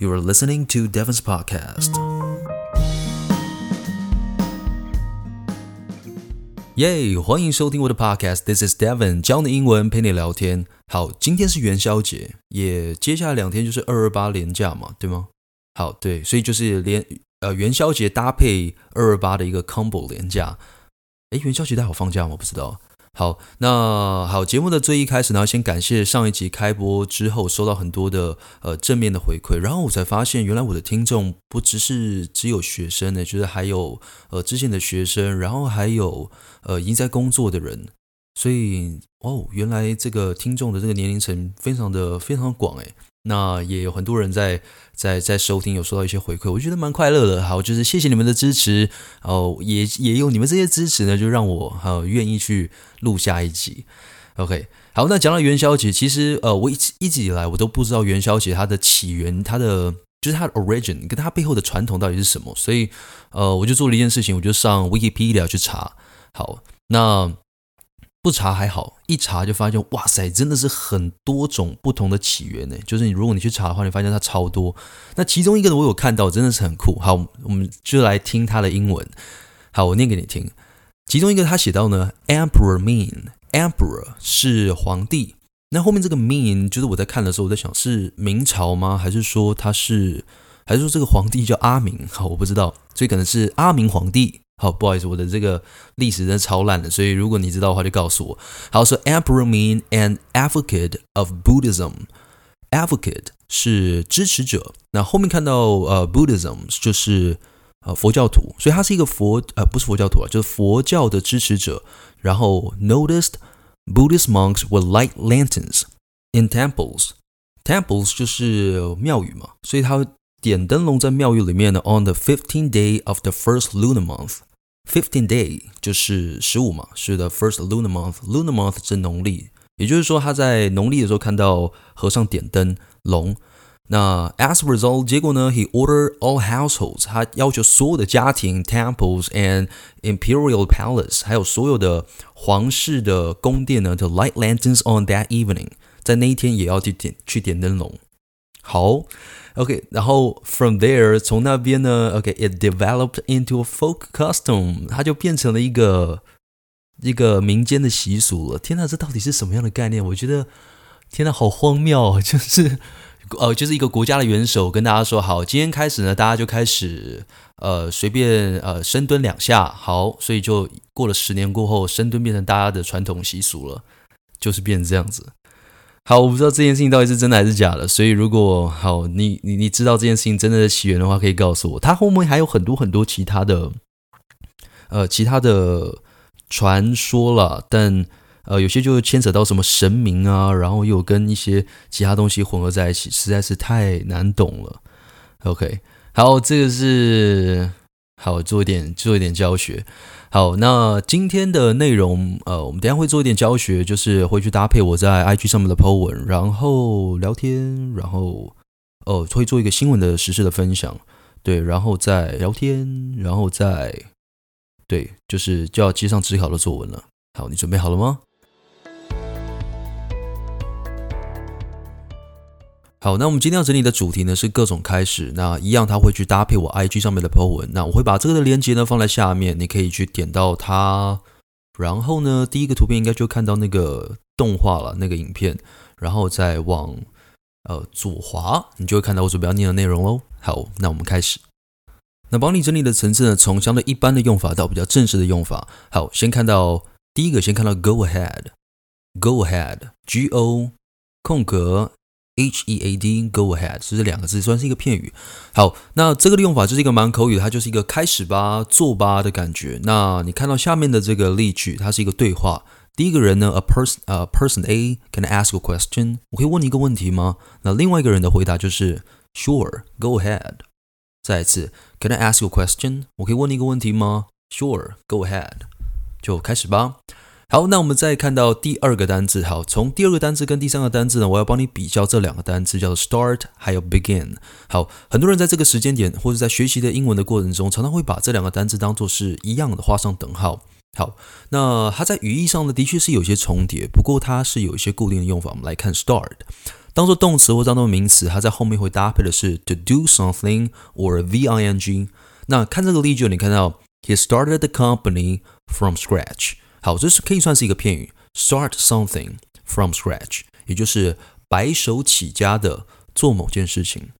You are listening to Devon's podcast. 耶欢迎收听我的 podcast. This is Devon，教你英文，陪你聊天。好，今天是元宵节，也接下来两天就是二二八连假嘛，对吗？好，对，所以就是连呃元宵节搭配二二八的一个 combo 连假。诶，元宵节大家有放假吗？不知道。好，那好，节目的最一开始呢，先感谢上一集开播之后收到很多的呃正面的回馈，然后我才发现原来我的听众不只是只有学生呢，就是还有呃之前的学生，然后还有呃已经在工作的人，所以哦，原来这个听众的这个年龄层非常的非常广诶。那也有很多人在在在收听，有收到一些回馈，我觉得蛮快乐的。好，就是谢谢你们的支持哦，也也有你们这些支持呢，就让我呃愿意去录下一集。OK，好，那讲到元宵节，其实呃我一直一直以来我都不知道元宵节它的起源，它的就是它的 origin 跟它背后的传统到底是什么，所以呃我就做了一件事情，我就上 Wikipedia 去查。好，那。不查还好，一查就发现，哇塞，真的是很多种不同的起源呢。就是你如果你去查的话，你发现它超多。那其中一个，我有看到，真的是很酷。好，我们就来听它的英文。好，我念给你听。其中一个他写到呢，Emperor Ming，Emperor 是皇帝。那后面这个 Ming 就是我在看的时候，我在想是明朝吗？还是说他是，还是说这个皇帝叫阿明？好，我不知道，所以可能是阿明皇帝。好，不好意思，我的这个历史真的超烂的，所以如果你知道的话，就告诉我。好，说、so、Emperor Ming an advocate of Buddhism，advocate 是支持者，那后面看到呃 Buddhism 就是呃佛教徒，所以他是一个佛呃不是佛教徒啊，就是佛教的支持者。然后 noticed Buddhist monks would light lanterns in temples，temples 就是庙宇嘛，所以他点灯笼在庙宇里面呢。On the fifteenth day of the first lunar month。 Fifteen day 就是十五嘛，是 the，first lunar month。lunar month 是农历，也就是说他在农历的时候看到和尚点灯笼。那 as a result，结果呢，he order all households，他要求所有的家庭，temples and imperial palace，还有所有的皇室的宫殿呢，to light lanterns on that evening，在那一天也要去点去点灯笼。好。OK，然后 from there 从那边呢，OK，it、developed into a folk custom，它就变成了一个一个民间的习俗了。天哪，这到底是什么样的概念？我觉得天哪，好荒谬啊！就是呃，就是一个国家的元首跟大家说，好，今天开始呢，大家就开始呃随便呃深蹲两下，好，所以就过了十年过后，深蹲变成大家的传统习俗了，就是变成这样子。好，我不知道这件事情到底是真的还是假的，所以如果好，你你你知道这件事情真的起源的话，可以告诉我。它后面还有很多很多其他的，呃，其他的传说了，但呃，有些就牵扯到什么神明啊，然后又跟一些其他东西混合在一起，实在是太难懂了。OK，好，这个是好做一点做一点教学。好，那今天的内容，呃，我们等下会做一点教学，就是会去搭配我在 IG 上面的 po 文，然后聊天，然后，哦、呃，会做一个新闻的时事的分享，对，然后再聊天，然后再，对，就是就要接上指考的作文了。好，你准备好了吗？好，那我们今天要整理的主题呢是各种开始。那一样，它会去搭配我 IG 上面的 po 文。那我会把这个的链接呢放在下面，你可以去点到它。然后呢，第一个图片应该就看到那个动画了，那个影片。然后再往呃左滑，你就会看到我准备要念的内容喽。好，那我们开始。那帮你整理的层次呢，从相对一般的用法到比较正式的用法。好，先看到第一个，先看到 Go ahead，Go ahead，G O 空格。H E A D Go ahead，这是两个字，算是一个片语。好，那这个的用法就是一个蛮口语的，它就是一个开始吧、做吧的感觉。那你看到下面的这个例句，它是一个对话。第一个人呢，a person，呃，person A can ask a question？我可以问你一个问题吗？那另外一个人的回答就是 Sure，Go ahead。再一次，Can I ask a question？我可以问你一个问题吗？Sure，Go ahead。就开始吧。好，那我们再看到第二个单字。好，从第二个单字跟第三个单字呢，我要帮你比较这两个单字，叫做 start 还有 begin。好，很多人在这个时间点或者在学习的英文的过程中，常常会把这两个单字当做是一样的，画上等号。好，那它在语义上呢，的确是有些重叠，不过它是有一些固定的用法。我们来看 start。当做动词或当做名词，它在后面会搭配的是 to do something or v-i-n-g。那看这个例句，你看到 he started the company from scratch。好，这是可以算是一个片语，start something from scratch，也就是白手起家的做某件事情。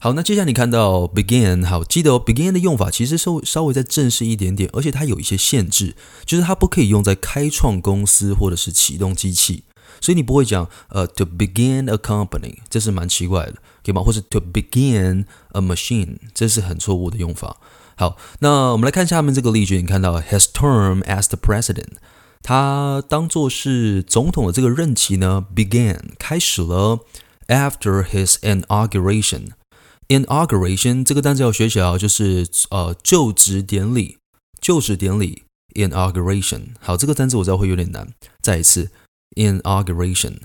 好，那接下来你看到 begin，好，记得哦，begin 的用法其实稍稍微再正式一点点，而且它有一些限制，就是它不可以用在开创公司或者是启动机器，所以你不会讲呃 to begin a company，这是蛮奇怪的，对吗？或是 to begin a machine，这是很错误的用法。好，那我们来看下面这个例句，你看到 his term as the president，他当做是总统的这个任期呢，began 开始了 after his inauguration。Inauguration 这个单词要学起来，就是呃就职典礼，就职典礼 inauguration。好，这个单词我知道会有点难，再一次 inauguration。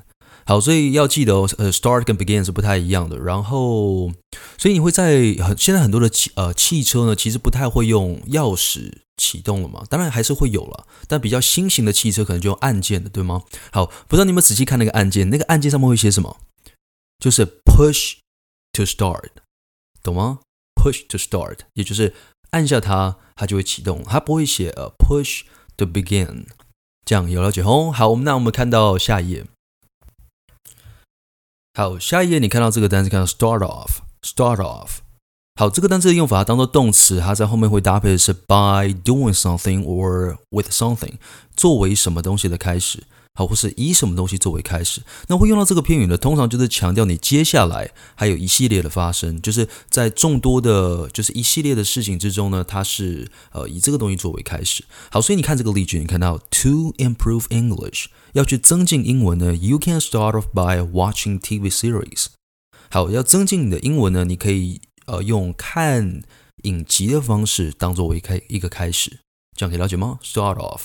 好，所以要记得哦，呃，start 跟 begin 是不太一样的。然后，所以你会在很现在很多的汽呃汽车呢，其实不太会用钥匙启动了嘛，当然还是会有了，但比较新型的汽车可能就用按键的，对吗？好，不知道你们仔细看那个按键，那个按键上面会写什么？就是 push to start。懂吗？Push to start，也就是按下它，它就会启动。它不会写呃 push to begin，这样有了解哦。好，那我们看到下一页。好，下一页你看到这个单词，看到 start off，start off。好，这个单词的用法当做动词，它在后面会搭配的是 by doing something or with something，作为什么东西的开始。好，或是以什么东西作为开始，那会用到这个片语呢？通常就是强调你接下来还有一系列的发生，就是在众多的，就是一系列的事情之中呢，它是呃以这个东西作为开始。好，所以你看这个例句，你看到 to improve English 要去增进英文呢，you can start off by watching TV series。好，要增进你的英文呢，你可以呃用看影集的方式当作为开一个开始，这样可以了解吗？Start off。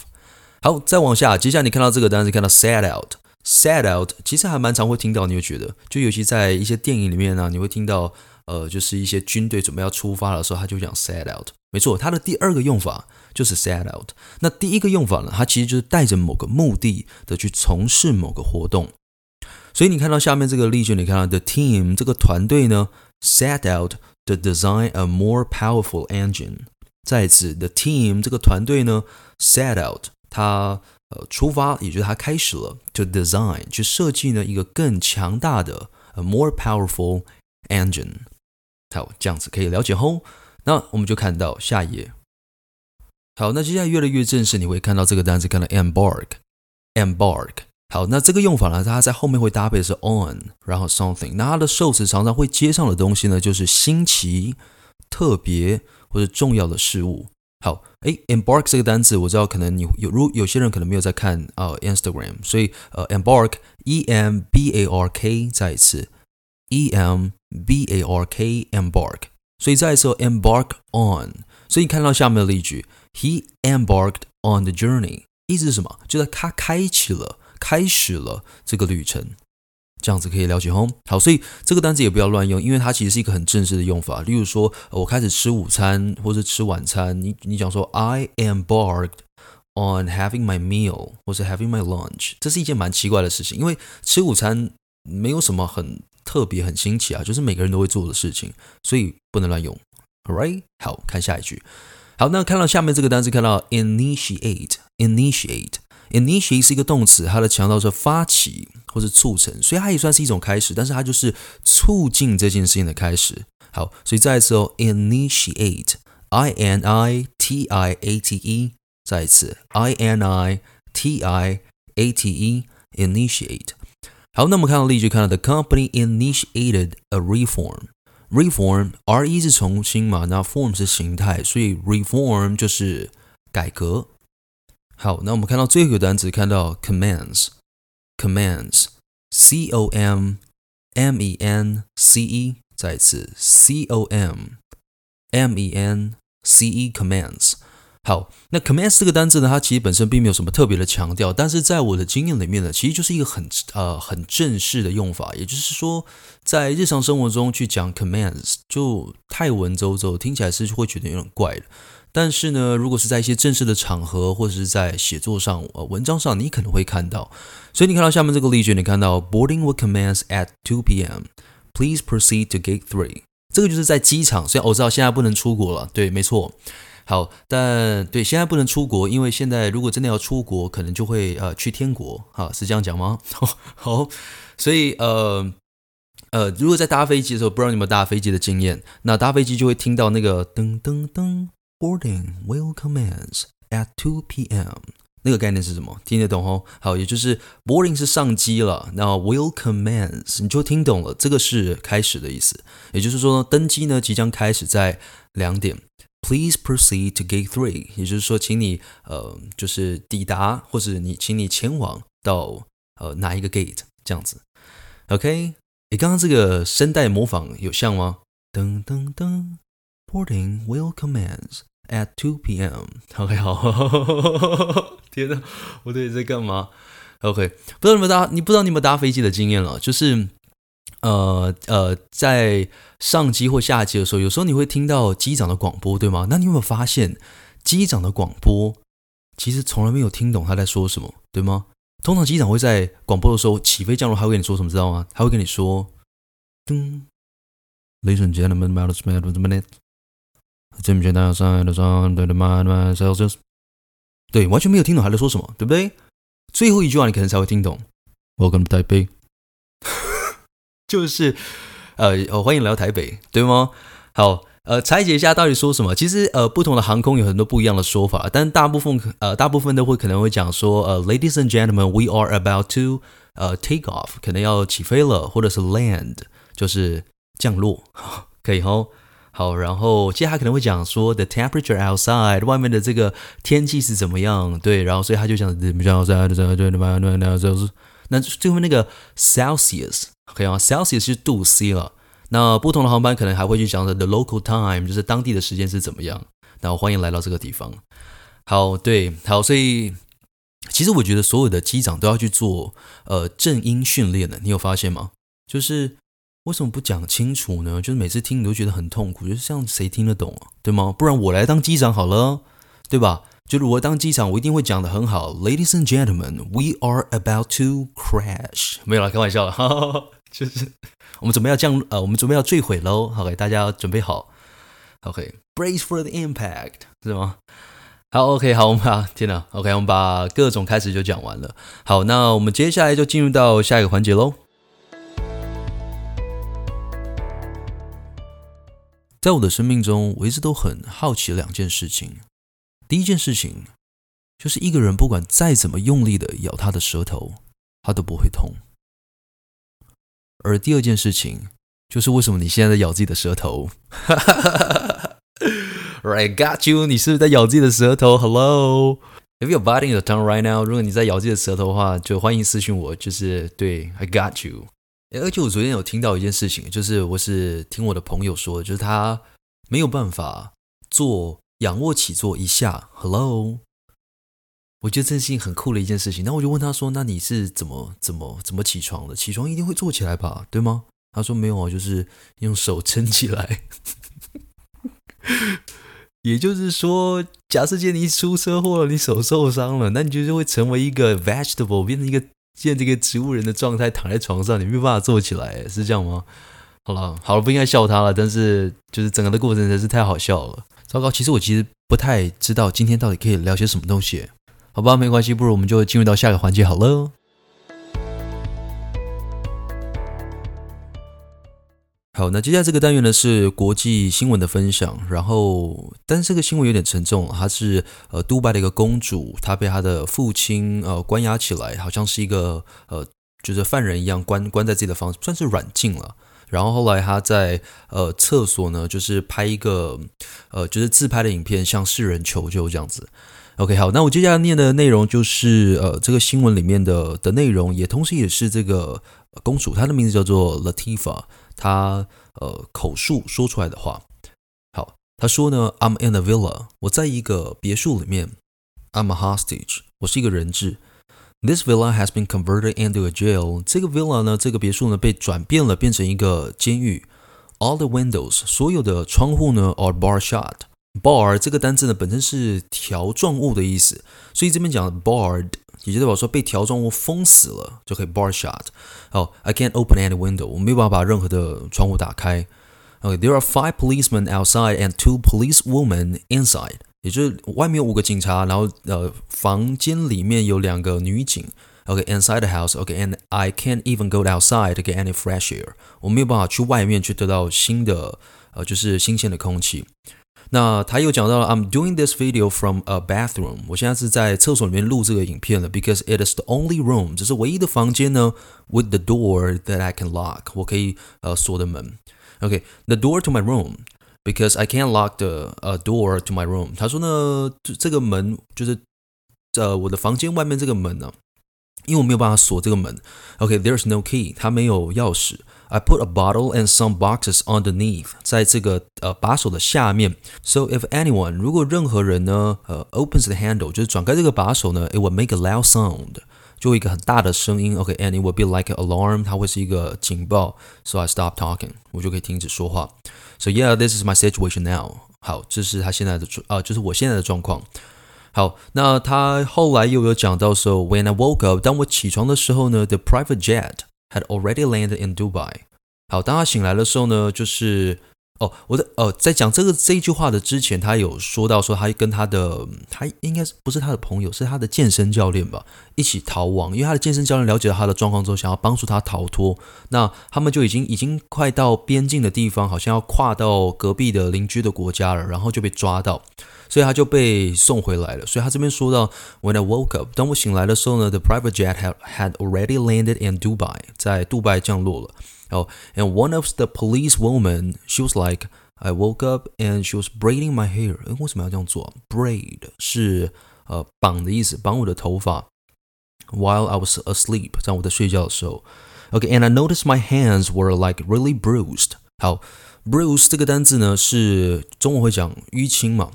好，再往下，接下来你看到这个单词，看到 set out，set out，其实还蛮常会听到，你会觉得，就尤其在一些电影里面呢、你会听到，呃，就是一些军队准备要出发的时候，他就讲 set out，没错，它的第二个用法就是 set out。那第一个用法呢，它其实就是带着某个目的的去从事某个活动。所以你看到下面这个例句，你看到 the team 这个团队呢，set out to design a more powerful engine。再一次，the team 这个团队呢，set out。他呃出发，也就是他开始了 to design 去设计呢一个更强大的 a more powerful engine。好，这样子可以了解后，那我们就看到下一页。好，那接下来越来越正式，你会看到这个单词，看到 embark，embark。好，那这个用法呢，它在后面会搭配是 on，然后 something。那它的受词常常会接上的东西呢，就是新奇、特别或者重要的事物。好，哎，embark 这个单词我知道，可能你有如有些人可能没有在看呃 Instagram，所以呃 embark，e m b a r k，再一次，e m b a r k，embark，所以再一次 embark on，所以你看到下面的例句，he embarked on the journey，意思是什么？就是他开启了，开始了这个旅程。这样子可以了解吼，好，所以这个单词也不要乱用，因为它其实是一个很正式的用法。例如说，我开始吃午餐或者吃晚餐，你你讲说 I embarked on having my meal，或是 having my lunch，这是一件蛮奇怪的事情，因为吃午餐没有什么很特别、很新奇啊，就是每个人都会做的事情，所以不能乱用。Alright，好，看下一句。好，那看到下面这个单词，看到 initiate，initiate。Initiate 是一个动词，它的强调是发起或是促成，所以它也算是一种开始，但是它就是促进这件事情的开始。好，所以再一次哦，initiate，I N I T I A T E，再一次，I N I T I A T E，initiate。好，那我们看到例句，看到 the company initiated a Reform，R E 是重新嘛，那 form 是形态，所以 reform 就是改革。好，那我们看到最后一个单词，看到 commands，commands，C O M M E N C e，再一次 c o m m e n c E，commands。好，那 commands 这个单字呢，它其实本身并没有什么特别的强调，但是在我的经验里面呢，其实就是一个很呃很正式的用法，也就是说，在日常生活中去讲 commands 就太文绉绉，听起来是会觉得有点怪的。但是呢，如果是在一些正式的场合或者是在写作上、呃文章上，你可能会看到。所以你看到下面这个例句，你看到 boarding will commence at 2 p.m. Please proceed to gate three。这个就是在机场，虽然我知道现在不能出国了，对，没错。好，但对现在不能出国，因为现在如果真的要出国，可能就会呃去天国，哈，是这样讲吗？好，所以呃呃，如果在搭飞机的时候，不知道你有没有搭飞机的经验，那搭飞机就会听到那个噔噔噔，boarding will commence at 2 p.m. 那个概念是什么？听得懂哦？好，也就是 boarding 是上机了，那 will commence 你就听懂了，这个是开始的意思，也就是说登机呢即将开始在两点。Please proceed to gate three，也就是说，请你呃，就是抵达或者你，请你前往到呃哪一个 gate 这样子。OK，你刚刚这个声带模仿有像吗？噔噔噔，Boarding will commence at 2 p.m. OK，好，天哪，我到底在干嘛？OK，不知道你们搭，你不知道你们搭飞机的经验了，就是。呃呃，在上机或下机的时候，有时候你会听到机长的广播，对吗？那你有没有发现，机长的广播其实从来没有听懂他在说什么，对吗？通常机长会在广播的时候起飞降落，他会跟你说什么，知道吗？他会跟你说：“噔，Ladies and gentlemen, matters matters minute，正确答上的上对的嘛嘛，Celsius，对，完全没有听懂他在说什么，对不对？最后一句话你可能才会听懂，Welcome to Taipei。”就是，呃，欢迎来到台北，对吗？好，呃，拆解一下到底说什么。其实，呃，不同的航空有很多不一样的说法，但大部分，呃，大部分都会可能会讲说，呃，Ladies and gentlemen, we are about to，呃，take off，可能要起飞了，或者是 land，就是降落，可以吼。好，然后接下来可能会讲说，the temperature outside，外面的这个天气是怎么样？对，然后所以他就讲，怎么讲？outside，对对对，就是那最后那个 Celsius。OK 啊，Celsius 是度 C 了。那不同的航班可能还会去讲的 the local time，就是当地的时间是怎么样。那我欢迎来到这个地方。好，对，好，所以其实我觉得所有的机长都要去做呃正音训练的。你有发现吗？就是为什么不讲清楚呢？就是每次听你都觉得很痛苦，就是这样谁听得懂啊？对吗？不然我来当机长好了，对吧？就是我当机长，我一定会讲得很好。Ladies and gentlemen, we are about to crash。没有啦，开玩笑了。就是我们准备要降呃，我们准备要坠毁喽。OK，大家准备好。OK，brace for the impact，是吗？好，OK，好，我们把天哪，OK，我们把各种开始就讲完了。好，那我们接下来就进入到下一个环节喽。在我的生命中，我一直都很好奇两件事情。第一件事情就是一个人不管再怎么用力的咬他的舌头，他都不会痛。而第二件事情就是为什么你现在在咬自己的舌头？Right, got you！你是不是在咬自己的舌头？Hello，if you're biting your tongue right now，如果你在咬自己的舌头的话，就欢迎私信我。就是对，I got you。而且我昨天有听到一件事情，就是我是听我的朋友说，就是他没有办法做仰卧起坐一下。Hello。我觉得这是很酷的一件事情，那我就问他说：“那你是怎么怎么怎么起床的？起床一定会坐起来吧，对吗？”他说：“没有啊，就是用手撑起来。”也就是说，假设今天你出车祸了，你手受伤了，那你就是会成为一个 vegetable，变成一个现这个植物人的状态，躺在床上，你没有办法坐起来，是这样吗？好了，好了，不应该笑他了，但是就是整个的过程真是太好笑了。糟糕，其实我其实不太知道今天到底可以聊些什么东西。好吧，没关系，不如我们就进入到下个环节好了。好，那接下来这个单元呢是国际新闻的分享，然后，但是这个新闻有点沉重，她是呃，杜拜的一个公主，她被她的父亲呃关押起来，好像是一个呃，就是犯人一样关关在自己的房，算是软禁了。然后后来她在呃厕所呢，就是拍一个呃，就是自拍的影片，向世人求救这样子。OK，好，那我接下来念的内容就是呃，这个新闻里面的的内容，也同时也是这个公主，她的名字叫做 Latifa，她呃口述说出来的话。好，她说呢，I'm in a villa，我在一个别墅里面，I'm a hostage，我是一个人质。This villa has been converted into a jail。这个 villa 呢，这个别墅呢，被转变了，变成一个监狱。All the windows，所有的窗户呢，are bar shut。Bar 这个单字呢，本身是条状物的意思，所以这边讲 barred，也就代表说被条状物封死了，就可以 BARD shut。好，I can't open any window，我没有办法把任何的窗户打开。OK，there are five policemen outside and two policewomen inside。也就是外面有五个警察，然后呃，房间里面有两个女警。OK，inside the house。OK，and I can't even go outside to get any fresh air。我没有办法去外面去得到新的呃，就是新鲜的空气。那他又讲到了，I'm doing this video from a bathroom。我现在是在厕所里面录这个影片了，because it is the only room，这是唯一的房间呢，with the door that I can lock，我可以呃锁的门。OK，the door to my room。Because I can't lock the uh door to my room。他说呢，这这个门就是呃我的房间外面这个门呢、啊，因为我没有办法锁这个门。OK，there's no key，它没有钥匙。 I put a bottle and some boxes underneath，在这个呃把手的下面。So if anyone，如果任何人呢，呃 opens the handle，就是转开这个把手呢，it will make a loud sound，就一个很大的声音。OK，and it will be like an alarm，它会是一个警报。So I stop talking，我就可以停止说话。So yeah, this is my situation now. 好，这是他现在的啊、呃，就是我现在的状况。好，那他后来又有讲到说，When I woke up，当我起床的时候呢，the private jet Had already landed in Dubai。好，当他醒来的时候呢，就是。哦，我的呃，在讲这个这一句话的之前，他有说到说他跟他的他应该是不是他的朋友，是他的健身教练吧，一起逃亡。因为他的健身教练了解了他的状况之后，想要帮助他逃脱。那他们就已经已经快到边境的地方，好像要跨到隔壁的邻居的国家了，然后就被抓到，所以他就被送回来了。所以他这边说到，When I woke up，当我醒来的时候呢，the private jet had had already landed in Dubai，在杜拜降落了。哦、oh,，and one of the police woman, she was like, I woke up and she was braiding my hair。诶，为什么要这样做？Braid 是呃绑的意思，绑我的头发。While I was asleep，在我在睡觉的时候。Okay，and I noticed my hands were like really bruised。好，bruise 这个单字呢是中文会讲淤青嘛。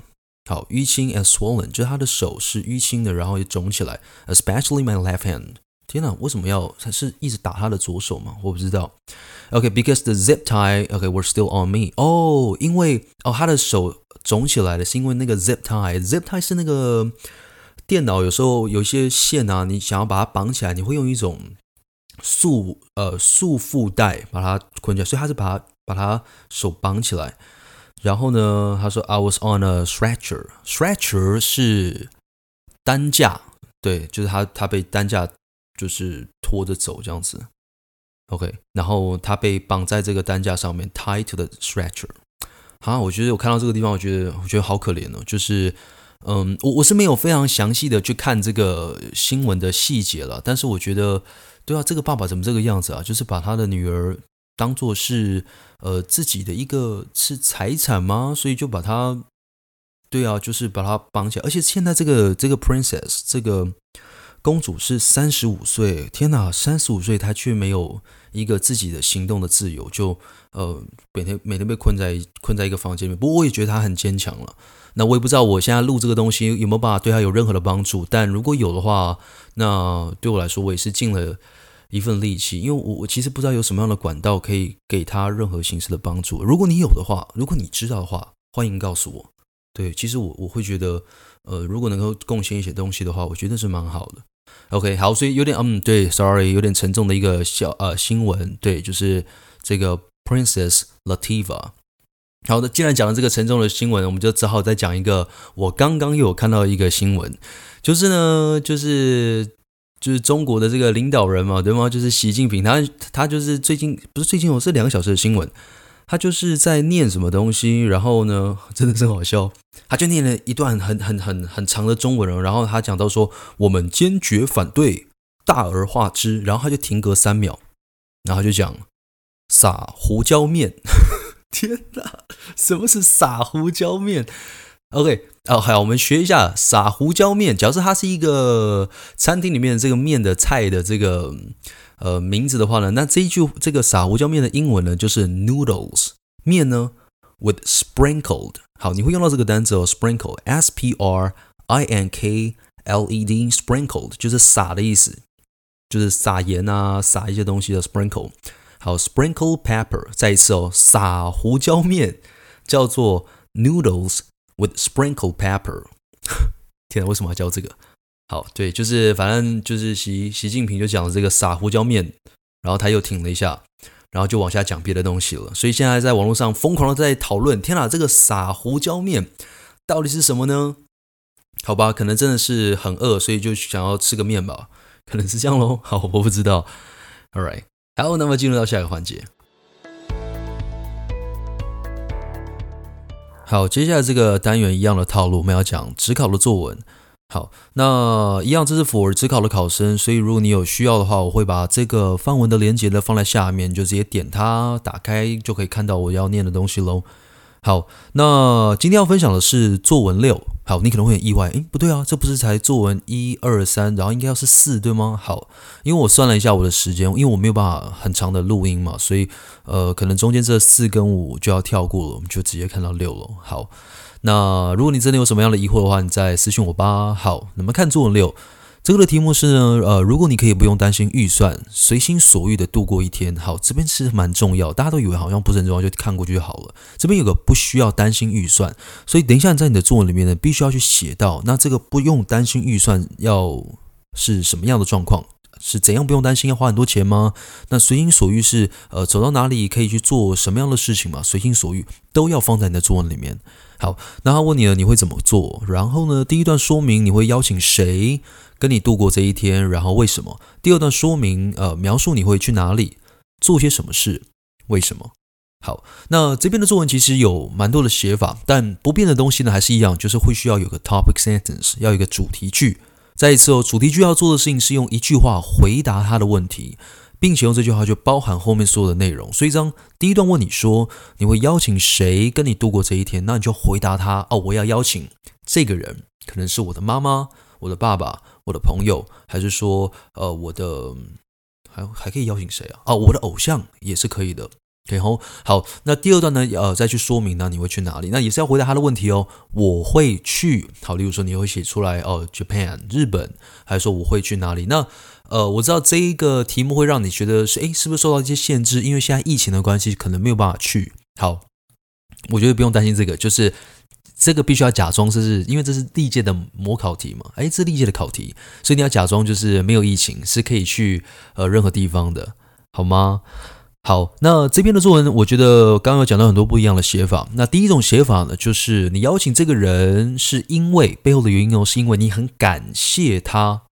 好，淤青 and swollen，就是他的手是淤青的，然后也肿起来，especially my left hand。 天哪，为什么要他是一直打他的左手吗？我不知道。OK，because、the zip tie OK were still on me。哦，因为哦他的手肿起来了，是因为那个 zip tie。zip tie 是那个电脑有时候有一些线啊，你想要把它绑起来，你会用一种束呃束缚带把它捆起来，所以他是把它把他手绑起来。然后呢，他说 I was on a stretcher。stretcher 是担架，对，就是他他被担架。就是拖着走这样子，OK，然后他被绑在这个担架上面，tied to the stretcher。好，我觉得我看到这个地方，我觉得我觉得好可怜哦。就是，嗯，我我是没有非常详细的去看这个新闻的细节了，但是我觉得，对啊，这个爸爸怎么这个样子啊？就是把他的女儿当做是呃自己的一个是财产吗？所以就把他，对啊，就是把他绑起来。而且现在这个这个 princess 这个。公主是三十五岁，天哪，三十五岁她却没有一个自己的行动的自由，就呃每天每天被困在困在一个房间里面。不过我也觉得她很坚强了。那我也不知道我现在录这个东西有没有办法对她有任何的帮助，但如果有的话，那对我来说我也是尽了一份力气，因为我我其实不知道有什么样的管道可以给她任何形式的帮助。如果你有的话，如果你知道的话，欢迎告诉我。对，其实我我会觉得，呃，如果能够贡献一些东西的话，我觉得是蛮好的。OK，好，所以有点嗯，对，Sorry，有点沉重的一个小呃新闻，对，就是这个 Princess Lativa。好的，既然讲了这个沉重的新闻，我们就只好再讲一个我刚刚有看到一个新闻，就是呢，就是就是中国的这个领导人嘛，对吗？就是习近平，他他就是最近不是最近，我是两个小时的新闻。他就是在念什么东西，然后呢，真的真好笑，他就念了一段很很很很长的中文，然后他讲到说，我们坚决反对大而化之，然后他就停格三秒，然后就讲撒胡椒面，天哪，什么是撒胡椒面？OK，哦，好，我们学一下撒胡椒面，假设它是一个餐厅里面这个面的菜的这个。呃，名字的话呢，那这一句这个撒胡椒面的英文呢，就是 noodles 面呢 with sprinkled。好，你会用到这个单词哦，sprinkle，s p r i n k l e d，sprinkled 就是撒的意思，就是撒盐啊，撒一些东西的 sprinkle。好，sprinkle pepper，再一次哦，撒胡椒面叫做 noodles with sprinkle pepper。天哪，为什么要教这个？好，对，就是反正就是习习近平就讲了这个撒胡椒面，然后他又停了一下。然后就往下讲别的东西了，所以现在在网络上疯狂的在讨论。天哪，这个撒胡椒面到底是什么呢？好吧，可能真的是很饿，所以就想要吃个面吧，可能是这样喽。好，我不知道。All right，好，那么进入到下一个环节。好，接下来这个单元一样的套路，我们要讲指考的作文。好，那一样，这是 for 指考的考生，所以如果你有需要的话，我会把这个范文的连接呢放在下面，就直接点它，打开就可以看到我要念的东西喽。好，那今天要分享的是作文六。好，你可能会很意外，诶，不对啊，这不是才作文一二三，然后应该要是四，对吗？好，因为我算了一下我的时间，因为我没有办法很长的录音嘛，所以呃，可能中间这四跟五就要跳过了，我们就直接看到六了。好。那如果你真的有什么样的疑惑的话，你再私信我吧。好，那么看作文六，这个的题目是呢，呃，如果你可以不用担心预算，随心所欲的度过一天。好，这边其实蛮重要，大家都以为好像不是很重要，就看过去就好了。这边有个不需要担心预算，所以等一下你在你的作文里面呢，必须要去写到，那这个不用担心预算要是什么样的状况？是怎样不用担心要花很多钱吗？那随心所欲是呃走到哪里可以去做什么样的事情嘛？随心所欲都要放在你的作文里面。好，那他问你了，你会怎么做？然后呢，第一段说明你会邀请谁跟你度过这一天，然后为什么？第二段说明呃描述你会去哪里，做些什么事，为什么？好，那这边的作文其实有蛮多的写法，但不变的东西呢还是一样，就是会需要有个 topic sentence，要有一个主题句。再一次哦，主题句要做的事情是用一句话回答他的问题。并且用这句话就包含后面所有的内容。所以，当第一段问你说你会邀请谁跟你度过这一天，那你就回答他哦，我要邀请这个人，可能是我的妈妈、我的爸爸、我的朋友，还是说呃我的还还可以邀请谁啊？哦，我的偶像也是可以的。OK，好，那第二段呢？呃，再去说明呢，你会去哪里？那也是要回答他的问题哦。我会去，好，例如说你会写出来哦，Japan 日本，还是说我会去哪里？那呃，我知道这一个题目会让你觉得是，诶，是不是受到一些限制？因为现在疫情的关系，可能没有办法去。好，我觉得不用担心这个，就是这个必须要假装，是因为这是历届的模考题嘛？诶，这是历届的考题，所以你要假装就是没有疫情，是可以去呃任何地方的，好吗？好，那这篇的作文，我觉得刚刚有讲到很多不一样的写法。那第一种写法呢，就是你邀请这个人，是因为背后的原因哦，是因为你很感谢他，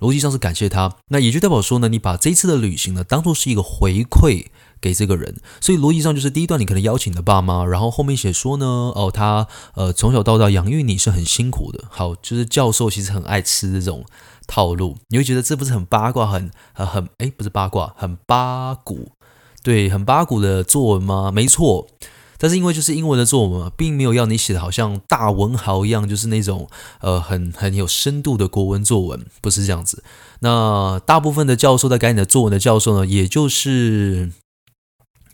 逻辑上是感谢他。那也就代表说呢，你把这次的旅行呢，当做是一个回馈给这个人。所以逻辑上就是第一段你可能邀请的爸妈，然后后面写说呢，哦，他呃从小到大养育你是很辛苦的。好，就是教授其实很爱吃这种套路，你会觉得这不是很八卦，很很很哎，不是八卦，很八股。对，很八股的作文吗？没错，但是因为就是英文的作文嘛，并没有要你写的好像大文豪一样，就是那种呃很很有深度的国文作文，不是这样子。那大部分的教授在改你的作文的教授呢，也就是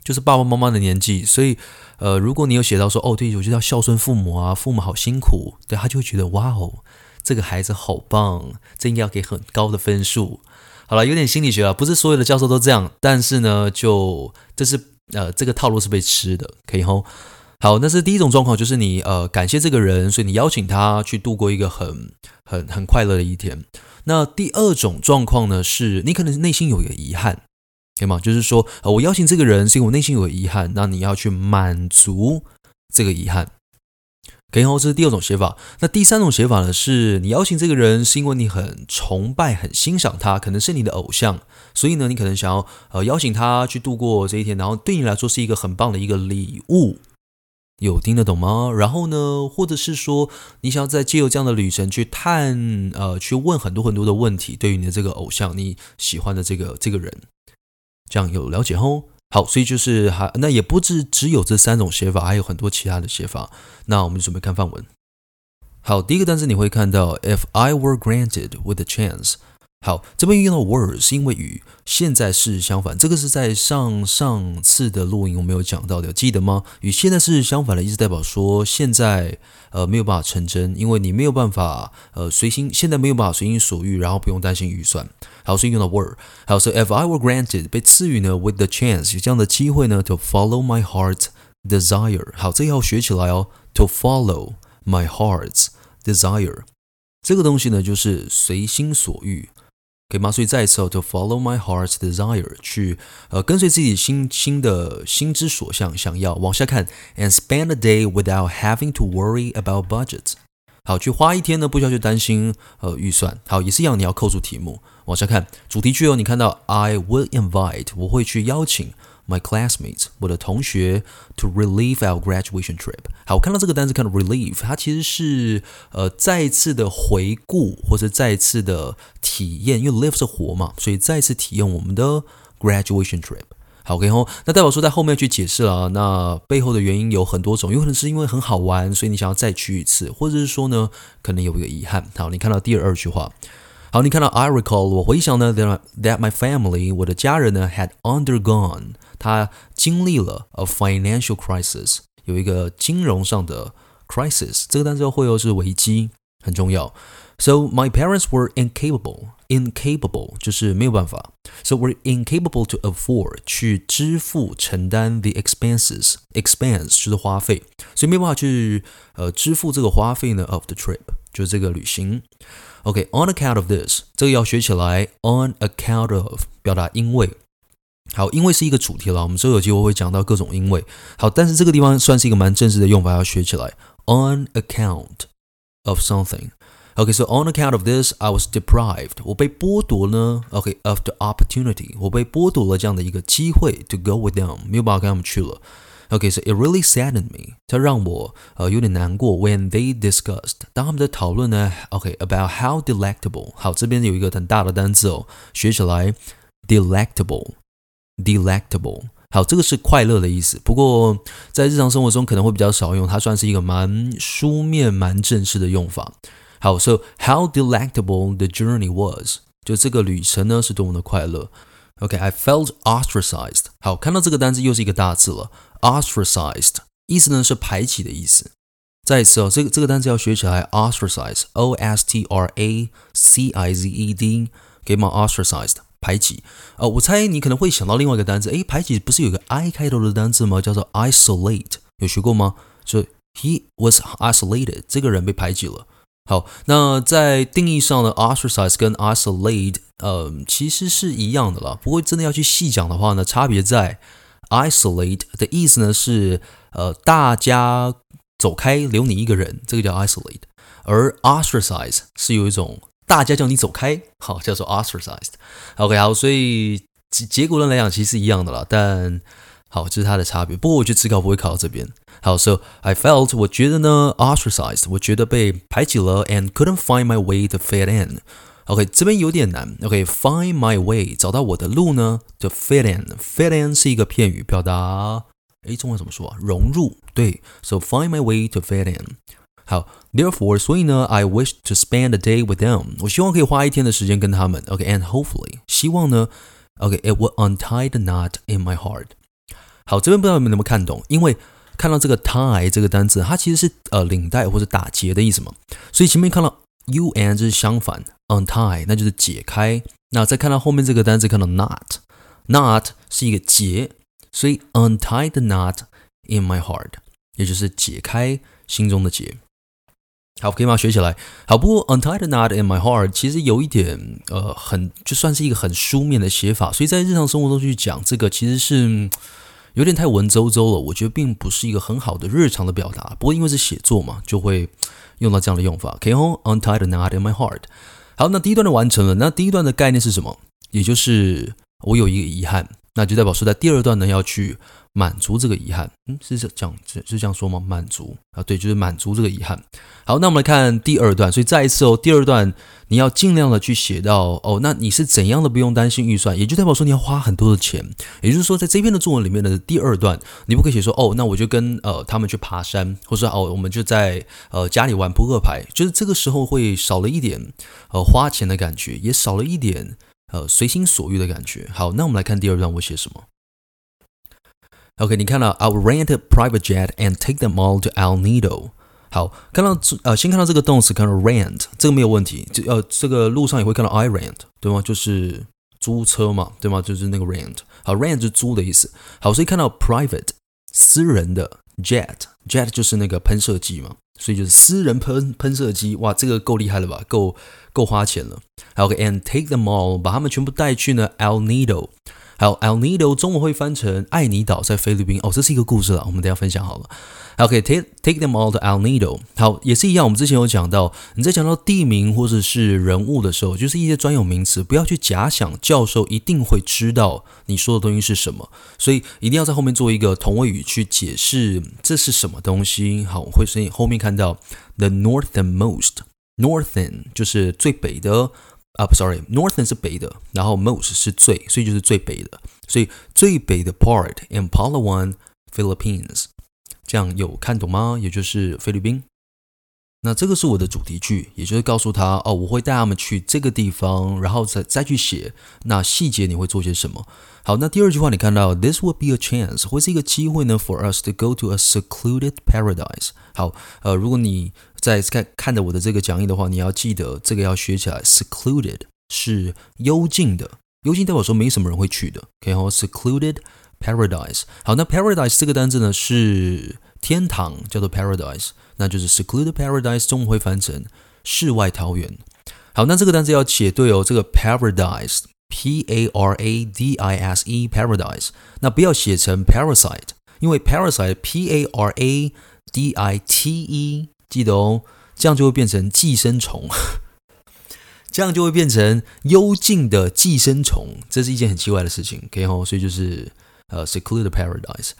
就是爸爸妈妈的年纪，所以呃，如果你有写到说哦，对，我就要孝顺父母啊，父母好辛苦，对，他就会觉得哇哦，这个孩子好棒，这应该要给很高的分数。好了，有点心理学了，不是所有的教授都这样，但是呢，就这是呃，这个套路是被吃的，可以吼。好，那是第一种状况，就是你呃感谢这个人，所以你邀请他去度过一个很很很快乐的一天。那第二种状况呢，是你可能内心有一个遗憾，可以吗？就是说，呃，我邀请这个人，是因为我内心有个遗憾，那你要去满足这个遗憾。可以哦，这是第二种写法。那第三种写法呢？是你邀请这个人，是因为你很崇拜、很欣赏他，可能是你的偶像，所以呢，你可能想要呃邀请他去度过这一天，然后对你来说是一个很棒的一个礼物。有听得懂吗？然后呢，或者是说你想要再借由这样的旅程去探呃，去问很多很多的问题，对于你的这个偶像，你喜欢的这个这个人，这样有了解哦。好，所以就是还那也不只只有这三种写法，还有很多其他的写法。那我们准备看范文。好，第一个单词你会看到，If I were granted with a chance。好，这边用到 were 是因为与现在式相反，这个是在上上次的录音我没有讲到的，记得吗？与现在式相反的意思代表说现在呃没有办法成真，因为你没有办法呃随心，现在没有办法随心所欲，然后不用担心预算。好，所以用到 were。好，所以 if I were granted 被赐予呢 with the chance 有这样的机会呢 to follow my heart's desire。好，这个要学起来哦，to follow my heart's desire。这个东西呢就是随心所欲。可以吗？所以再一次，to follow my heart's desire，去呃跟随自己心心的心之所向，想要往下看，and spend a day without having to worry about budget。 好，去花一天呢，不需要去担心呃预算。好，也是一样，你要扣住题目，往下看主题句哦。你看到 I will invite，我会去邀请。My classmates，我的同学，to relieve our graduation trip。好，我看到这个单词，看到 relieve，它其实是呃再次的回顾或者再次的体验，因为 live 是活嘛，所以再次体验我们的 graduation trip。好，OK 吼，那代表说在后面去解释了啊，那背后的原因有很多种，有可能是因为很好玩，所以你想要再去一次，或者是说呢，可能有一个遗憾。好，你看到第二句话。好，你看到 I recall，我回想呢，that that my family，我的家人呢，had undergone，他经历了 a financial crisis，有一个金融上的 crisis，这个单词会有是危机，很重要。So my parents were incapable incapable 就是没有办法，so we're incapable to afford 去支付承担 the expenses，expense 就是花费，所以没有办法去呃支付这个花费呢 of the trip，就是这个旅行。OK，on account of this，这个要学起来。On account of 表达因为，好，因为是一个主题了，我们之后有机会会讲到各种因为。好，但是这个地方算是一个蛮正式的用法，要学起来。On account of something。OK，so on account of this，I was deprived，我被剥夺呢。OK，of the opportunity，我被剥夺了这样的一个机会，to go with them，没有办法跟他们去了。Okay, so it really saddened me，它让我呃有点难过。When they discussed，当他们在讨论呢，OK，about how delectable。好，这边有一个很大的单词哦，学起来，delectable，delectable。好，这个是快乐的意思。不过在日常生活中可能会比较少用，它算是一个蛮书面、蛮正式的用法。 好，so how delectable the journey was，就这个旅程呢是多么的快乐。OK，I felt ostracized。好，看到这个单词又是一个大字了。Ostracized 意思呢是排挤的意思。再一次哦，这个这个单词要学起来。Ostracize，O S T R A C I Z E D，可以吗？Ostracized 排挤。呃，我猜你可能会想到另外一个单词。诶，排挤不是有个 I 开头的单词吗？叫做 isolate，有学过吗？所以 he was isolated，这个人被排挤了。 好，那在定义上呢，ostracize 跟 isolate，呃，其实是一样的啦。不过真的要去细讲的话呢，差别在。Isolate 的意思呢是，呃，大家走开，留你一个人，这个叫 isolate。而 ostracize 是有一种大家叫你走开，好，叫做 ostracized。OK，好，所以结结果论来讲其实是一样的啦，但好，这是它的差别。不过我觉得自考不会考到这边。好，so I felt 我觉得呢 ostracized，我觉得被排挤了，and couldn't find my way to fit in。OK，这边有点难。OK，find、okay, my way，找到我的路呢，to fit in，fit in 是一个片语，表达，诶，中文怎么说啊？融入，对。So find my way to fit in。好，therefore，所以呢，I wish to spend a day with them。我希望可以花一天的时间跟他们。OK，and、okay, hopefully，希望呢，OK，it、okay, will untie the knot in my heart。 好，这边不知道你们能不能看懂？因为看到这个 tie 这个单词，它其实是呃领带或者打结的意思嘛。所以前面看到 un 就是相反。Untie，那就是解开。那再看到后面这个单词，看到 knot，knot 是一个结，所以 untie the knot in my heart，也就是解开心中的结。好，可以吗？学起来。好，不过 untie the knot in my heart 其实有一点，呃，很就算是一个很书面的写法，所以在日常生活中去讲这个，其实是有点太文绉绉了。我觉得并不是一个很好的日常的表达。不过因为是写作嘛，就会用到这样的用法。可以哦，untie the knot in my heart。好，那第一段的完成了。那第一段的概念是什么？也就是我有一个遗憾，那就代表说在第二段呢要去满足这个遗憾，嗯，是这样，是是这样说吗？满足啊，对，就是满足这个遗憾。好，那我们来看第二段。所以再一次哦，第二段你要尽量的去写到哦，那你是怎样的不用担心预算，也就代表说你要花很多的钱。也就是说，在这篇的作文里面的第二段，你不可以写说哦，那我就跟呃他们去爬山，或者哦，我们就在呃家里玩扑克牌，就是这个时候会少了一点呃花钱的感觉，也少了一点呃随心所欲的感觉。好，那我们来看第二段我写什么。OK，你看到 I'll rent a private jet and take them all to El Nido。好，看到呃，先看到这个动词，看到 rent，这个没有问题。这呃，这个路上也会看到 I rent，对吗？就是租车嘛，对吗？就是那个 rent。好，rent 是租的意思。好，所以看到 private 私人的 jet，jet 就是那个喷射机嘛，所以就是私人喷喷射机。哇，这个够厉害了吧？够够花钱了。OK，and take them all，把他们全部带去呢 El Nido。还有 El Nido 中文会翻成爱尼岛，在菲律宾哦，这是一个故事了，我们等下分享好了。OK，take take them all to El Nido。好，也是一样，我们之前有讲到，你在讲到地名或者是人物的时候，就是一些专有名词，不要去假想教授一定会知道你说的东西是什么，所以一定要在后面做一个同位语去解释这是什么东西。好，我会所以后面看到 the northernmost，northern 就是最北的。啊，不，sorry，northern 是北的，然后 most 是最，所以就是最北的，所以最北的 part in Palawan, Philippines，这样有看懂吗？也就是菲律宾。那这个是我的主题句，也就是告诉他哦，我会带他们去这个地方，然后再再去写那细节你会做些什么。好，那第二句话你看到 this would be a chance，会是一个机会呢，for us to go to a secluded paradise。好，呃，如果你在看看着我的这个讲义的话，你要记得这个要学起来。secluded 是幽静的，幽静代表说没什么人会去的。可以好，secluded paradise。好，那 paradise 这个单字呢是天堂，叫做 paradise。那就是 secluded paradise，中文会翻成世外桃源。好，那这个单词要写对哦，这个 paradise，p a r a d i s e，paradise，那不要写成 parasite，因为 parasite，p a r a d i t e，记得哦，这样就会变成寄生虫，这样就会变成幽静的寄生虫，这是一件很奇怪的事情，可以哦，所以就是呃 secluded paradise。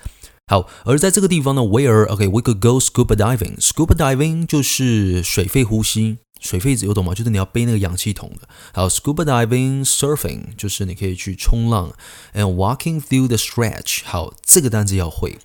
好，而在这个地方呢，where OK，we、could go scuba diving。scuba diving 就是水肺呼吸，水肺子有懂吗？就是你要背那个氧气筒的。好，scuba diving surfing 就是你可以去冲浪，and walking through the stretch。好，这个单词要会。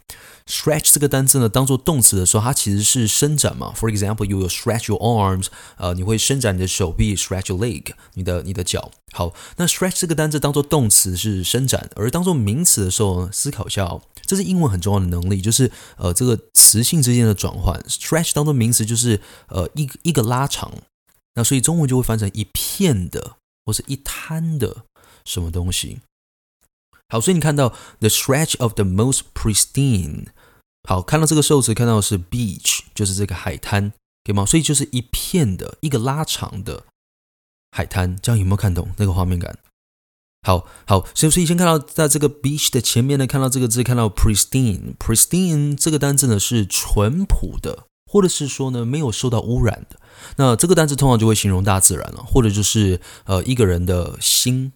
Stretch 这个单词呢，当做动词的时候，它其实是伸展嘛。For example，you will stretch your arms，呃，你会伸展你的手臂，stretch your leg，你的你的脚。好，那 stretch 这个单词当做动词是伸展，而当做名词的时候呢，思考一下哦。这是英文很重要的能力，就是呃这个词性之间的转换。Stretch 当做名词就是呃一一个拉长，那所以中文就会翻成一片的或是一滩的什么东西。好，所以你看到 the stretch of the most pristine，好，看到这个受词看到的是 beach，就是这个海滩，可以吗？所以就是一片的一个拉长的海滩，这样有没有看懂那个画面感？好好，所以所以先看到在这个 beach 的前面呢，看到这个字，看到 pristine，pristine 这个单字呢是淳朴的，或者是说呢没有受到污染的。那这个单字通常就会形容大自然了，或者就是呃一个人的心，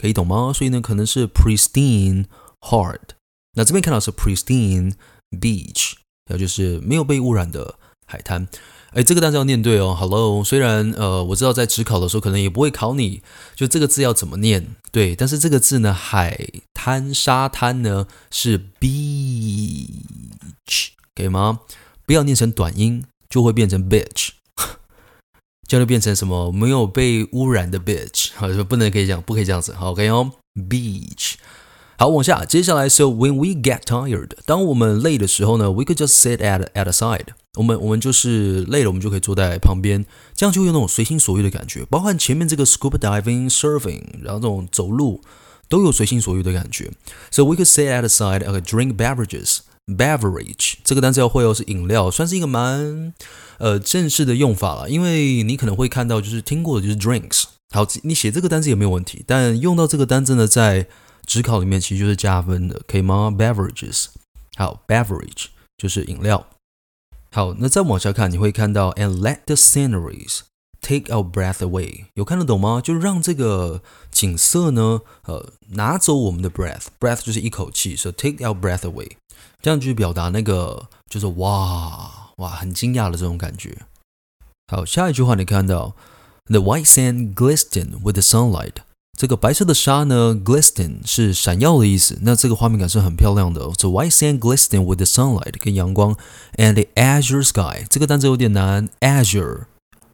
可以懂吗？所以呢可能是 pristine heart。那这边看到是 pristine beach，也就是没有被污染的海滩。哎，这个单词要念对哦。Hello，虽然呃，我知道在指考的时候可能也不会考你，就这个字要怎么念，对。但是这个字呢，海滩、沙滩呢是 beach，可以吗？不要念成短音，就会变成 bitch，就会变成什么没有被污染的 bitch，好，就不能可以讲，不可以这样子。好，OK 哦，beach。好，往下，接下来是 when we get tired，当我们累的时候呢，we could just sit at at a side。我们我们就是累了，我们就可以坐在旁边，这样就有那种随心所欲的感觉。包含前面这个 scuba diving、surfing，然后这种走路都有随心所欲的感觉。So we could sit at a side and drink beverages. Beverage 这个单词要会哦，是饮料，算是一个蛮呃正式的用法了。因为你可能会看到，就是听过的就是 drinks。好，你写这个单词也没有问题，但用到这个单词呢，在指考里面其实就是加分的，可以吗？Beverages，好，beverage 就是饮料。好，那再往下看，你会看到 and let the sceneries take our breath away，有看得懂吗？就让这个景色呢，呃，拿走我们的 breath，breath 就是一口气，so take our breath away，这样去表达那个就是哇哇很惊讶的这种感觉。好，下一句话你看到，the white sand glistened with the sunlight。这个白色的沙呢，glisten 是闪耀的意思。那这个画面感是很漂亮的。The white sand glistened with the sunlight，跟阳光，and the azure sky。这个单词有点难，azure，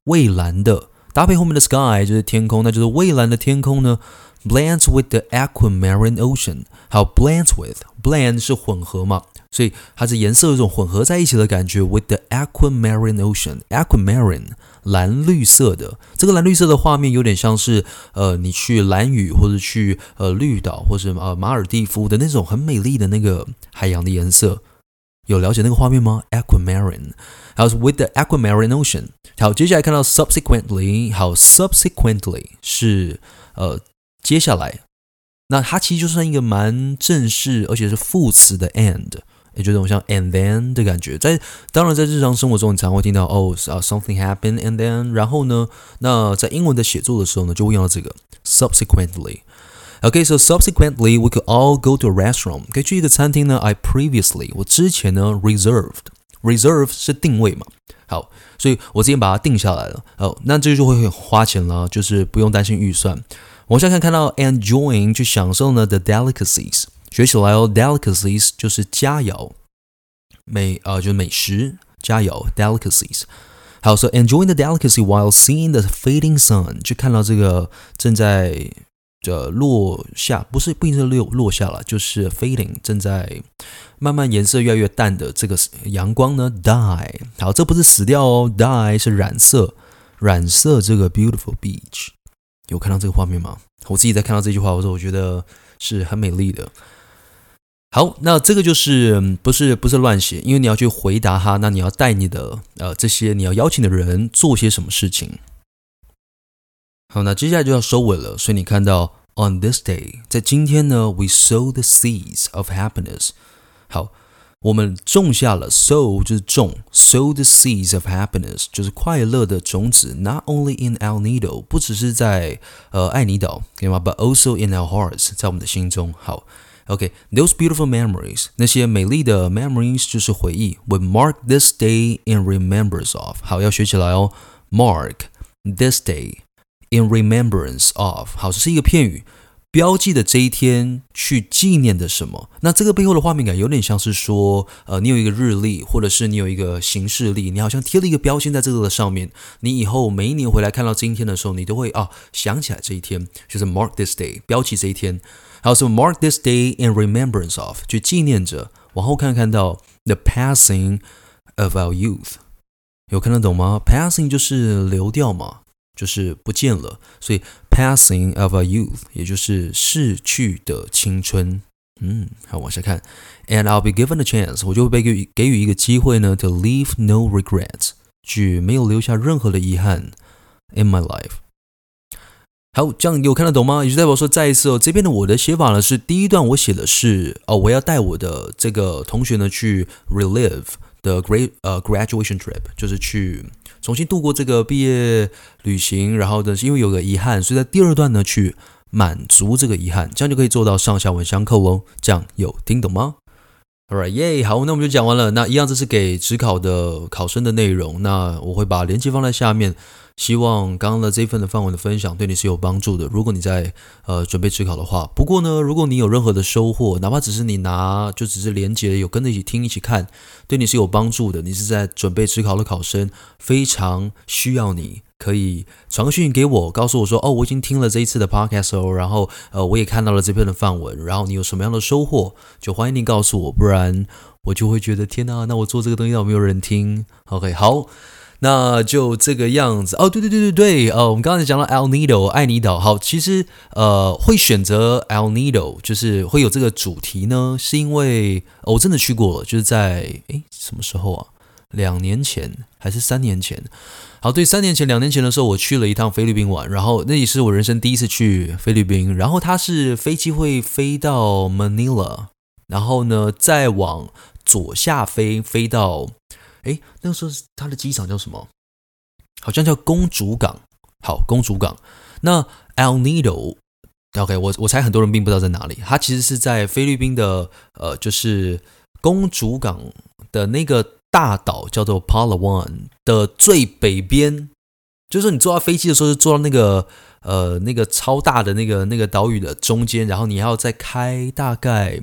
蔚蓝的，搭配后面的 sky 就是天空，那就是蔚蓝的天空呢。Blends with the aquamarine ocean。好，blends with，blend 是混合嘛，所以它是颜色有一种混合在一起的感觉。With the aquamarine ocean，aquamarine。蓝绿色的这个蓝绿色的画面有点像是呃，你去蓝屿或者去呃绿岛或者呃马尔地夫的那种很美丽的那个海洋的颜色，有了解那个画面吗？Aquamarine，还有 with the aquamarine ocean。好，接下来看到 subsequently，好，subsequently 是呃接下来，那它其实就算一个蛮正式而且是副词的 and。也就这种像 and then 的感觉，在当然在日常生活中，你常会听到哦啊 something happened and then，然后呢，那在英文的写作的时候呢，就会用到这个 subsequently。OK，so subsequently we could all go to a restaurant，可以去一个餐厅呢。I previously 我之前呢 reserved，reserve 是定位嘛，好，所以我之前把它定下来了。哦，那这就会花钱了，就是不用担心预算。我现在看看到 enjoying 去享受呢 the delicacies。学起来哦，delicacies 就是佳肴，美、呃、就是美食佳肴 delicacies。好，说、so、enjoying the delicacy while seeing the fading sun，就看到这个正在这落下，不是不一定是落落下了，就是 fading 正在慢慢颜色越来越淡的这个阳光呢 die。好，这不是死掉哦，die 是染色染色这个 beautiful beach。有看到这个画面吗？我自己在看到这句话的时候，我觉得是很美丽的。好，那这个就是不是不是乱写，因为你要去回答他，那你要带你的呃这些你要邀请的人做些什么事情。好，那接下来就要收尾了，所以你看到 on this day，在今天呢，we sow the seeds of happiness。好，我们种下了 sow 就是种，sow the seeds of happiness 就是快乐的种子，not only in El Nido，不只是在呃爱妮岛，对吗？But also in our hearts，在我们的心中。好。OK，those、okay, beautiful memories，那些美丽的 memories 就是回忆。We mark this day in remembrance of，好，要学起来哦。Mark this day in remembrance of，好，这是一个片语， 标记的这一天去纪念的什么？那这个背后的画面感有点像是说，呃，你有一个日历，或者是你有一个行事历，你好像贴了一个标签在这个的上面。你以后每一年回来看到今天的时候，你都会啊想起来这一天，就是 mark this day，标记这一天。还有什么 mark this day in remembrance of，就纪念着。往后看看到 the passing of our youth，有看得懂吗？passing 就是流掉嘛，就是不见了。所以 passing of a youth 也就是逝去的青春。嗯，好，往下看。And I'll be given a chance，我就会被给予给予一个机会呢，to leave no regrets，去没有留下任何的遗憾 in my life。好，这样有看得懂吗？也就代表说，再一次哦，这边的我的写法呢是第一段我写的是哦，我要带我的这个同学呢去 relive the great 呃 graduation trip，就是去重新度过这个毕业旅行。然后呢，因为有个遗憾，所以在第二段呢去满足这个遗憾，这样就可以做到上下文相扣哦。这样有听懂吗？Alright，耶，好，那我们就讲完了。那一样，这是给职考的考生的内容。那我会把链接放在下面。希望刚刚的这一份的范文的分享对你是有帮助的。如果你在呃准备指考的话，不过呢，如果你有任何的收获，哪怕只是你拿就只是连接有跟着一起听一起看，对你是有帮助的。你是在准备指考的考生，非常需要你可以传个讯给我，告诉我说哦，我已经听了这一次的 podcast 哦，然后呃我也看到了这篇的范文，然后你有什么样的收获，就欢迎你告诉我，不然我就会觉得天哪，那我做这个东西有没有人听？OK，好。那就这个样子哦，对对对对对，呃，我们刚才讲到 El Nido 爱尼岛，好，其实呃会选择 El Nido 就是会有这个主题呢，是因为、我真的去过了，就是在诶什么时候啊？两年前还是三年前？好，对，三年前、两年前的时候，我去了一趟菲律宾玩，然后那也是我人生第一次去菲律宾，然后它是飞机会飞到 Manila，然后呢再往左下飞飞到。哎，那个时候它的机场叫什么？好像叫公主港。好，公主港。那 El Nido，OK，我我猜很多人并不知道在哪里。它其实是在菲律宾的呃，就是公主港的那个大岛叫做 Palawan 的最北边。就是你坐到飞机的时候，是坐到那个呃那个超大的那个那个岛屿的中间，然后你要再开大概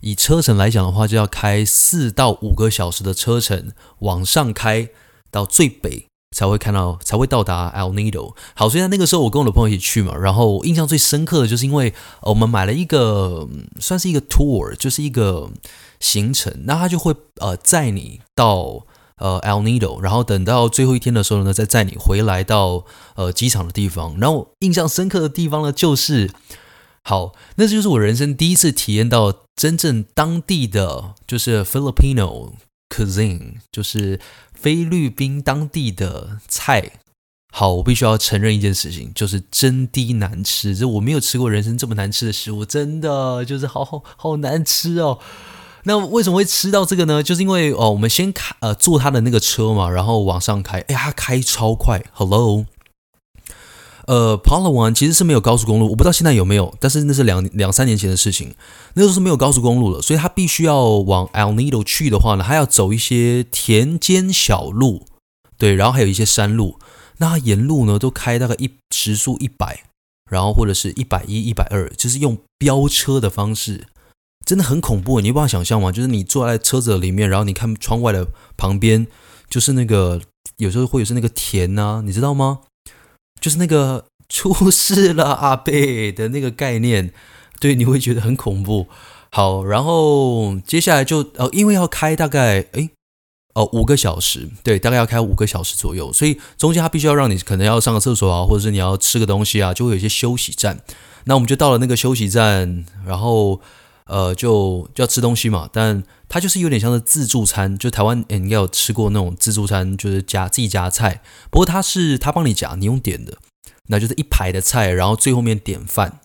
以车程来讲的话，就要开四到五个小时的车程往上开到最北。才会看到，才会到达 El Nido。好，所以在那个时候，我跟我的朋友一起去嘛。然后印象最深刻的就是因为我们买了一个算是一个 tour，就是一个行程。那他就会呃载你到呃 El Nido，然后等到最后一天的时候呢，再载你回来到呃机场的地方。然后印象深刻的地方呢，就是好，那就是我人生第一次体验到真正当地的就是 Filipino cuisine，就是。菲律宾当地的菜，好，我必须要承认一件事情，就是真的难吃。就我没有吃过人生这么难吃的食物，真的就是好好好难吃哦。那为什么会吃到这个呢？就是因为哦，我们先开呃坐他的那个车嘛，然后往上开，哎，他开超快，Hello。呃帕劳湾其实是没有高速公路，我不知道现在有没有，但是那是两两三年前的事情，那时候是没有高速公路的，所以他必须要往 El Nido 去的话呢，还要走一些田间小路，对，然后还有一些山路，那他沿路呢都开大概一时速一百，然后或者是一百一、一百二，就是用飙车的方式，真的很恐怖，你有办法想象吗？就是你坐在车子里面，然后你看窗外的旁边，就是那个有时候会有是那个田呐、啊，你知道吗？就是那个出事了阿贝的那个概念，对，你会觉得很恐怖。好，然后接下来就呃，因为要开大概诶哦五个小时，对，大概要开五个小时左右，所以中间他必须要让你可能要上个厕所啊，或者是你要吃个东西啊，就会有一些休息站。那我们就到了那个休息站，然后呃就就要吃东西嘛，但它就是有点像是自助餐，就台湾应该有吃过那种自助餐，就是夹自己夹菜。不过他是他帮你夹，你用点的，那就是一排的菜，然后最后面点饭。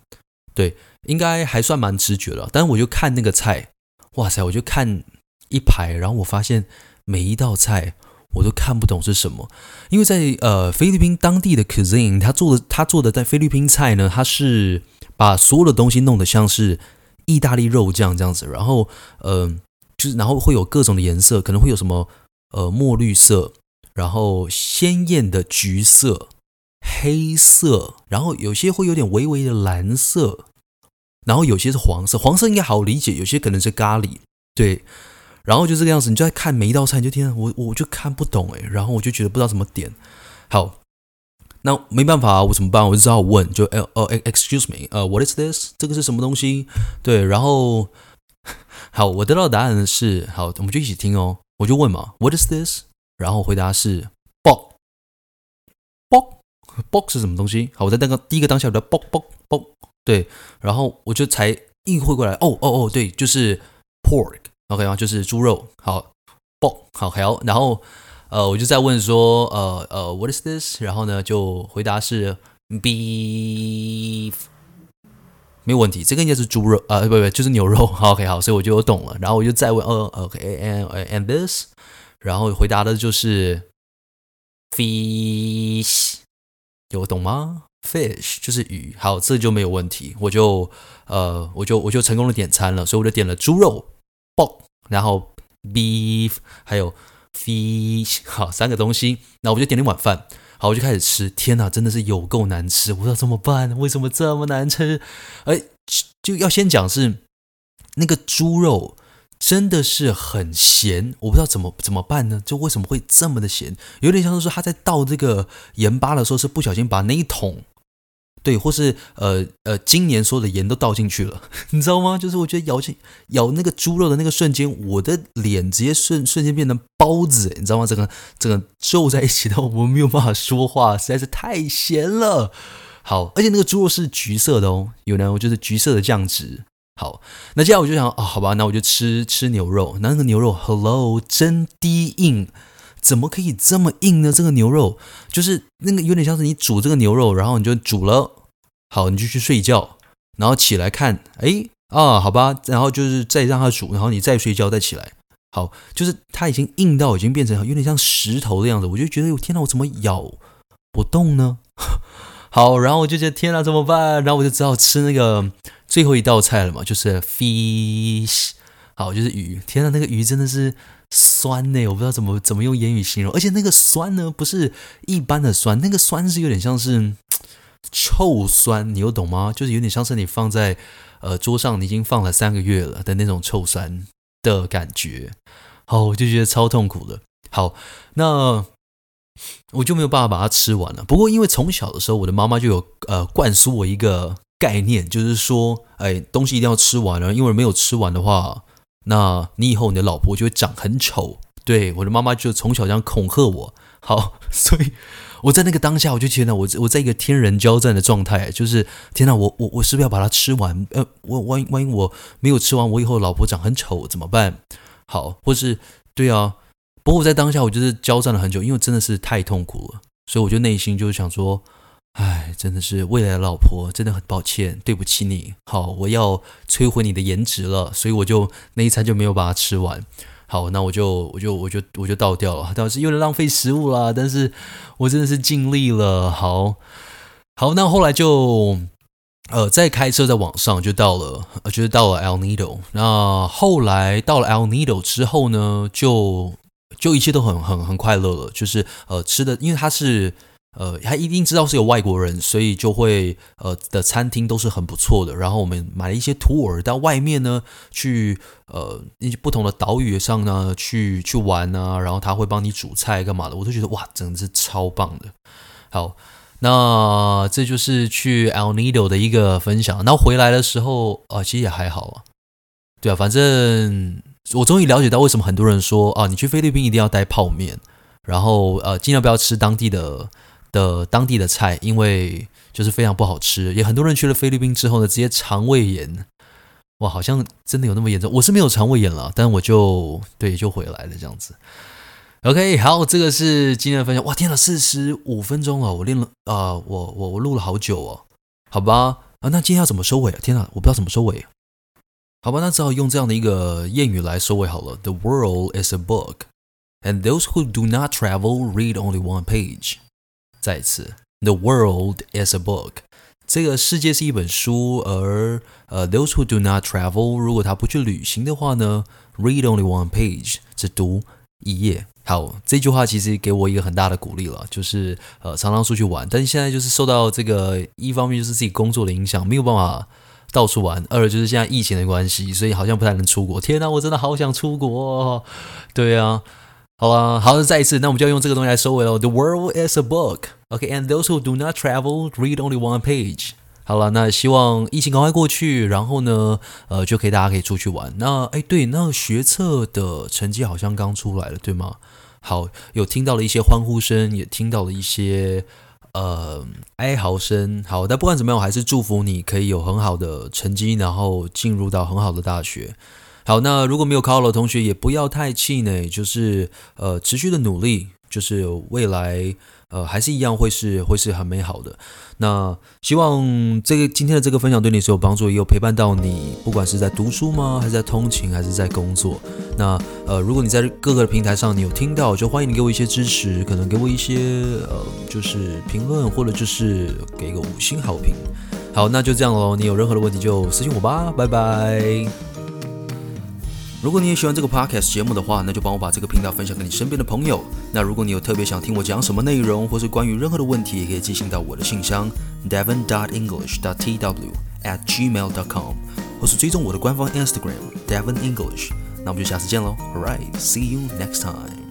对，应该还算蛮直觉了。但是我就看那个菜，哇塞，我就看一排，然后我发现每一道菜我都看不懂是什么，因为在呃菲律宾当地的 cuisine，他做的他做的在菲律宾菜呢，他是把所有的东西弄得像是意大利肉酱这样子，然后嗯。就是，然后会有各种的颜色，可能会有什么呃墨绿色，然后鲜艳的橘色、黑色，然后有些会有点微微的蓝色，然后有些是黄色，黄色应该好理解，有些可能是咖喱，对，然后就这个样子，你就在看每一道菜，你就天，我我就看不懂哎，然后我就觉得不知道怎么点，好，那没办法，我怎么办？我就只好问，就呃呃，excuse me，呃，what is this？这个是什么东西？对，然后。好，我得到的答案是好，我们就一起听哦。我就问嘛，What is this？然后回答是 box。box box 是什么东西？好，我在那个第一个当下我的 box box box，对，然后我就才意会过来，哦哦哦，对，就是 pork，OK 吗？就是猪肉。好，box 好，好，然后呃，我就再问说，呃呃，What is this？然后呢，就回答是 beef。没有问题，这个应该是猪肉啊，不不，就是牛肉。OK，好，所以我就懂了。然后我就再问，呃，OK，and and this，然后回答的就是 fish，有懂吗？fish 就是鱼。好，这就没有问题，我就呃，我就我就成功的点餐了，所以我就点了猪肉 b o k 然后 beef，还有 fish，好，三个东西。那我就点了一碗饭。好，我就开始吃。天哪，真的是有够难吃！我不知道怎么办？为什么这么难吃？哎，就要先讲是那个猪肉真的是很咸，我不知道怎么怎么办呢？就为什么会这么的咸？有点像是说他在倒这个盐巴的时候是不小心把那一桶。对，或是呃呃，今年所有的盐都倒进去了，你知道吗？就是我觉得咬进咬那个猪肉的那个瞬间，我的脸直接瞬瞬间变成包子，你知道吗？整个整个皱在一起的，我没有办法说话，实在是太咸了。好，而且那个猪肉是橘色的哦，有呢，我就是橘色的酱汁。好，那接下来我就想啊、哦，好吧，那我就吃吃牛肉，那那个牛肉，Hello，真低硬。怎么可以这么硬呢？这个牛肉就是那个有点像是你煮这个牛肉，然后你就煮了，好，你就去睡觉，然后起来看，哎啊，好吧，然后就是再让它煮，然后你再睡觉再起来，好，就是它已经硬到已经变成有点像石头的样子，我就觉得，我天哪，我怎么咬不动呢？好，然后我就觉得天哪，怎么办？然后我就只好吃那个最后一道菜了嘛，就是 fish，好，就是鱼。天哪，那个鱼真的是酸呢，我不知道怎么怎么用言语形容。而且那个酸呢，不是一般的酸，那个酸是有点像是 臭酸，你有懂吗？就是有点像是你放在呃桌上，你已经放了三个月了的那种臭酸的感觉。好，我就觉得超痛苦的。好，那。我就没有办法把它吃完了。不过，因为从小的时候，我的妈妈就有呃灌输我一个概念，就是说，哎，东西一定要吃完了，因为没有吃完的话，那你以后你的老婆就会长很丑。对，我的妈妈就从小这样恐吓我。好，所以我在那个当下，我就觉得我我在一个天人交战的状态，就是天哪，我我我是不是要把它吃完？呃，我万一万一我没有吃完，我以后老婆长很丑怎么办？好，或是对啊。不过我在当下，我就是交战了很久，因为真的是太痛苦了，所以我就内心就是想说，哎，真的是未来的老婆，真的很抱歉，对不起你。好，我要摧毁你的颜值了，所以我就那一餐就没有把它吃完。好，那我就我就我就我就倒掉了，倒是有点浪费食物啦，但是我真的是尽力了。好，好，那后来就呃再开车在往上，就到了，呃，就是到了 El Nido。那后来到了 El Nido 之后呢，就。就一切都很很很快乐了，就是呃吃的，因为它是呃他一定知道是有外国人，所以就会呃的餐厅都是很不错的。然后我们买了一些 tour 到外面呢去呃一些不同的岛屿上呢去去玩啊，然后他会帮你煮菜干嘛的，我都觉得哇，真的是超棒的。好，那这就是去 El Nido 的一个分享。那回来的时候啊、其实也还好啊，对啊，反正。我终于了解到为什么很多人说啊，你去菲律宾一定要带泡面，然后呃，尽量不要吃当地的的当地的菜，因为就是非常不好吃。也很多人去了菲律宾之后呢，直接肠胃炎，哇，好像真的有那么严重。我是没有肠胃炎了，但我就对就回来了这样子。OK，好，这个是今天的分享。哇，天哪，四十五分钟了，我练了啊、我我我录了好久哦，好吧，啊，那今天要怎么收尾啊？天哪，我不知道怎么收尾。好吧，那只好用这样的一个谚语来收尾好了。The world is a book, and those who do not travel read only one page。再次，The world is a book。这个世界是一本书，而呃，those who do not travel，如果他不去旅行的话呢，read only one page，只读一页。好，这句话其实给我一个很大的鼓励了，就是呃，常常出去玩，但是现在就是受到这个一方面就是自己工作的影响，没有办法。到处玩，二就是现在疫情的关系，所以好像不太能出国。天哪，我真的好想出国。对啊，好了，好，再一次，那我们就要用这个东西来收尾喽。The world is a book, okay, and those who do not travel read only one page。好了，那希望疫情赶快过去，然后呢，呃，就可以大家可以出去玩。那哎，对，那学测的成绩好像刚出来了，对吗？好，有听到了一些欢呼声，也听到了一些。呃，哀嚎声。好，但不管怎么样，我还是祝福你可以有很好的成绩，然后进入到很好的大学。好，那如果没有考好的同学，也不要太气馁，就是呃，持续的努力，就是未来。呃，还是一样会是会是很美好的。那希望这个今天的这个分享对你是有帮助，也有陪伴到你，不管是在读书吗，还是在通勤，还是在工作。那呃，如果你在各个平台上你有听到，就欢迎你给我一些支持，可能给我一些呃，就是评论，或者就是给个五星好评。好，那就这样喽。你有任何的问题就私信我吧，拜拜。如果你也喜欢这个 podcast 节目的话，那就帮我把这个频道分享给你身边的朋友。那如果你有特别想听我讲什么内容，或是关于任何的问题，也可以寄信到我的信箱 devon dot english dot tw at gmail dot com，或是追踪我的官方 Instagram devon english。那我们就下次见喽，Alright，see you next time。